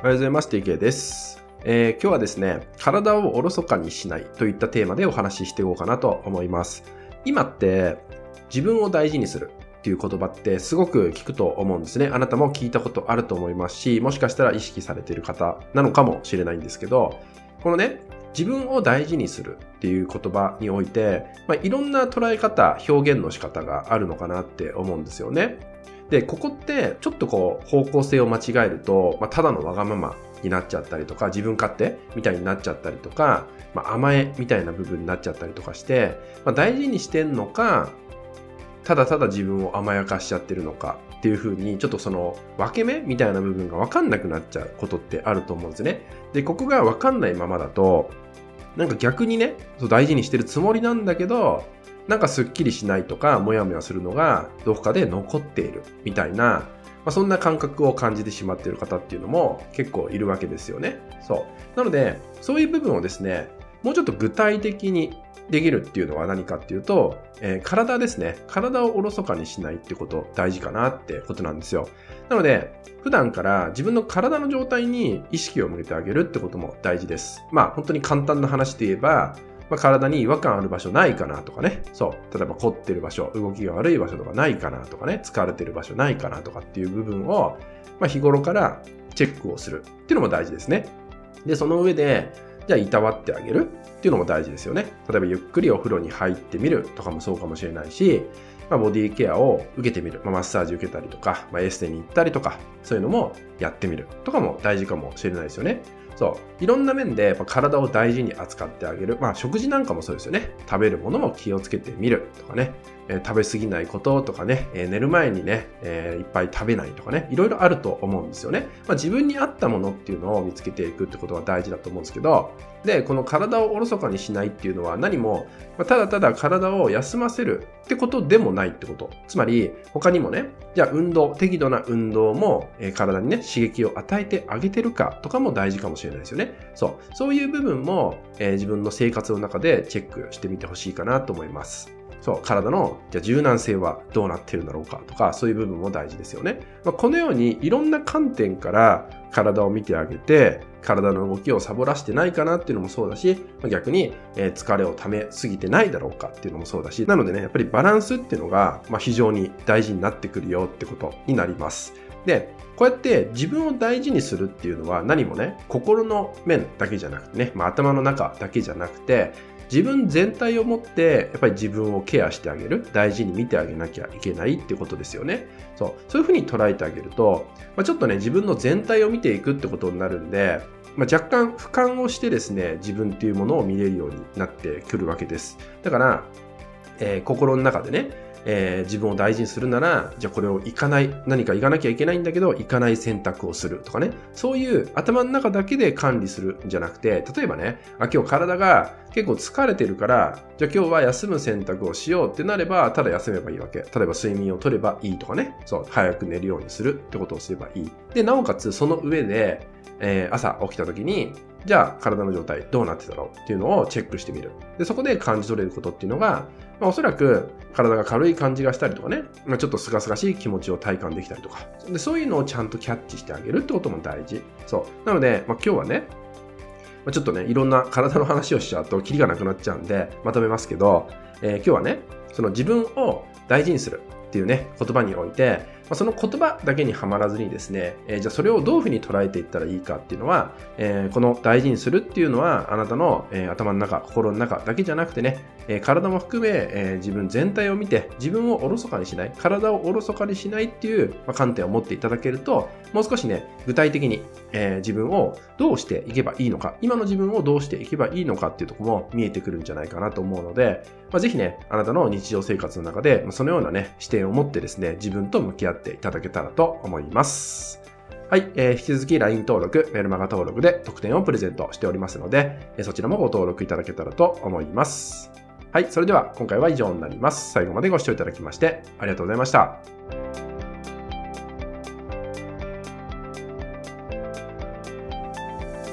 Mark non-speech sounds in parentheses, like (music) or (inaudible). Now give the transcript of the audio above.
おはようございます。TK です、えー今日はですね、体をおろそかにしないといったテーマでお話ししていこうかなと思います。今って自分を大事にするっていう言葉ってすごく聞くと思うんですね。あなたも聞いたことあると思いますし、もしかしたら意識されている方なのかもしれないんですけど、このね、自分を大事にするっていう言葉において、まあ、いろんな捉え方、表現の仕方があるのかなって思うんですよね。で、ここってちょっとこう方向性を間違えると、まあ、ただのわがままになっちゃったりとか、自分勝手みたいになっちゃったりとか、まあ、甘えみたいな部分になっちゃったりとかして、まあ、大事にしてんのか、ただただ自分を甘やかしちゃってるのかっていう風に、ちょっとその分け目みたいな部分がわかんなくなっちゃうことってあると思うんですね。で、ここがわかんないままだと、なんか逆にね、そう大事にしてるつもりなんだけど、なんかすっきりしないとか、もやもやするのがどこかで残っているみたいな、まあ、そんな感覚を感じてしまっている方っていうのも結構いるわけですよね。そう。なので、そういう部分をですね、もうちょっと具体的にできるっていうのは何かっていうと、えー体ですね。体をおろそかにしないってこと大事かなってことなんですよ。なので、普段から自分の体の状態に意識を向けてあげるってことも大事です。まあ本当に簡単な話で言えば、まあ、体に違和感ある場所ないかなとかね。そう。例えば凝ってる場所、動きが悪い場所とかないかなとかね。疲れてる場所ないかなとかっていう部分を、まあ、日頃からチェックをするっていうのも大事ですね。で、その上で、じゃあいたわってあげる。っていうのも大事ですよね。例えばゆっくりお風呂に入ってみるとかもそうかもしれないし、まあ、ボディケアを受けてみる、まあ、マッサージ受けたりとか、まあ、エステに行ったりとか、そういうのもやってみるとかも大事かもしれないですよね。そう。いろんな面でやっぱ体を大事に扱ってあげる。まあ食事なんかもそうですよね。食べるものも気をつけてみるとかね。えー食べ過ぎないこととかね、えー寝る前にね、えーいっぱい食べないとかね、いろいろあると思うんですよね。まあ自分に合ったものっていうのを見つけていくってことが大事だと思うんですけど、で、この体をおろそかにしないっていうのは何も、まただただ体を休ませるってことでもないってこと。つまり、他にもね、じゃあ運動、適度な運動も、え体にね、刺激を与えてあげてるかとかも大事かもしれないですよね。そう。そういう部分も、えー自分の生活の中でチェックしてみてほしいかなと思います。そう、体のじゃ柔軟性はどうなってるんだろうかとか、そういう部分も大事ですよね。まあ、このようにいろんな観点から体を見てあげて、体の動きをサボらしてないかなっていうのもそうだし、まあ逆に、えー疲れをためすぎてないだろうかっていうのもそうだし、なのでね、やっぱりバランスっていうのが、まあ、非常に大事になってくるよってことになります。で、こうやって自分を大事にするっていうのは何もね、心の面だけじゃなくてね、まあ、頭の中だけじゃなくて、自分全体をもってやっぱり自分をケアしてあげる大事に見てあげなきゃいけないってことですよね。そうそういうふうに捉えてあげると、まあ、ちょっとね自分の全体を見ていくってことになるんで、まあ、若干俯瞰をしてですね自分っていうものを見れるようになってくるわけです。だから、えー心の中でねえー自分を大事にするなら、じゃあこれを行かない、何か行かなきゃいけないんだけど、行かない選択をするとかね。そういう頭の中だけで管理するんじゃなくて、例えばね、あ今日体が結構疲れてるから、じゃあ今日は休む選択をしようってなれば、ただ休めばいいわけ。例えば睡眠を取ればいいとかね。そう、早く寝るようにするってことをすればいい。で、なおかつその上で、えー朝起きた時に、じゃあ体の状態どうなってたろうっていうのをチェックしてみる。で、そこで感じ取れることっていうのが、まあ、おそらく体が軽い感じがしたりとかね、まあ、ちょっとすがすがしい気持ちを体感できたりとかで、そういうのをちゃんとキャッチしてあげるってことも大事。そう。なので、まあ、今日はね、まあ、ちょっとね、いろんな (laughs) 体の話をしちゃうとキリがなくなっちゃうんで、まとめますけど、えー今日はね、その自分を大事にするっていうね、言葉において、ま、その言葉だけにはまらずにですね、えーじゃあそれをどういうふうに捉えていったらいいかっていうのは、えーこの大事にするっていうのは、あなたの、えー頭の中、心の中だけじゃなくてね、え体も含め、え自分全体を見て、自分をおろそかにしない、体をおろそかにしないっていう、ま、観点を持っていただけると、もう少しね、具体的に、え自分をどうしていけばいいのか、今の自分をどうしていけばいいのかっていうところも見えてくるんじゃないかなと思うので、まあ、ぜひね、あなたの日常生活の中で、そのようなね、視点を持ってですね、自分と向き合ってていただけたらと思います。はい、えー引き続き LINE 登録、メルマガ登録で特典をプレゼントしておりますので、えーそちらもご登録いただけたらと思います。はい、それでは今回は以上になります。最後までご視聴いただきましてありがとうございました。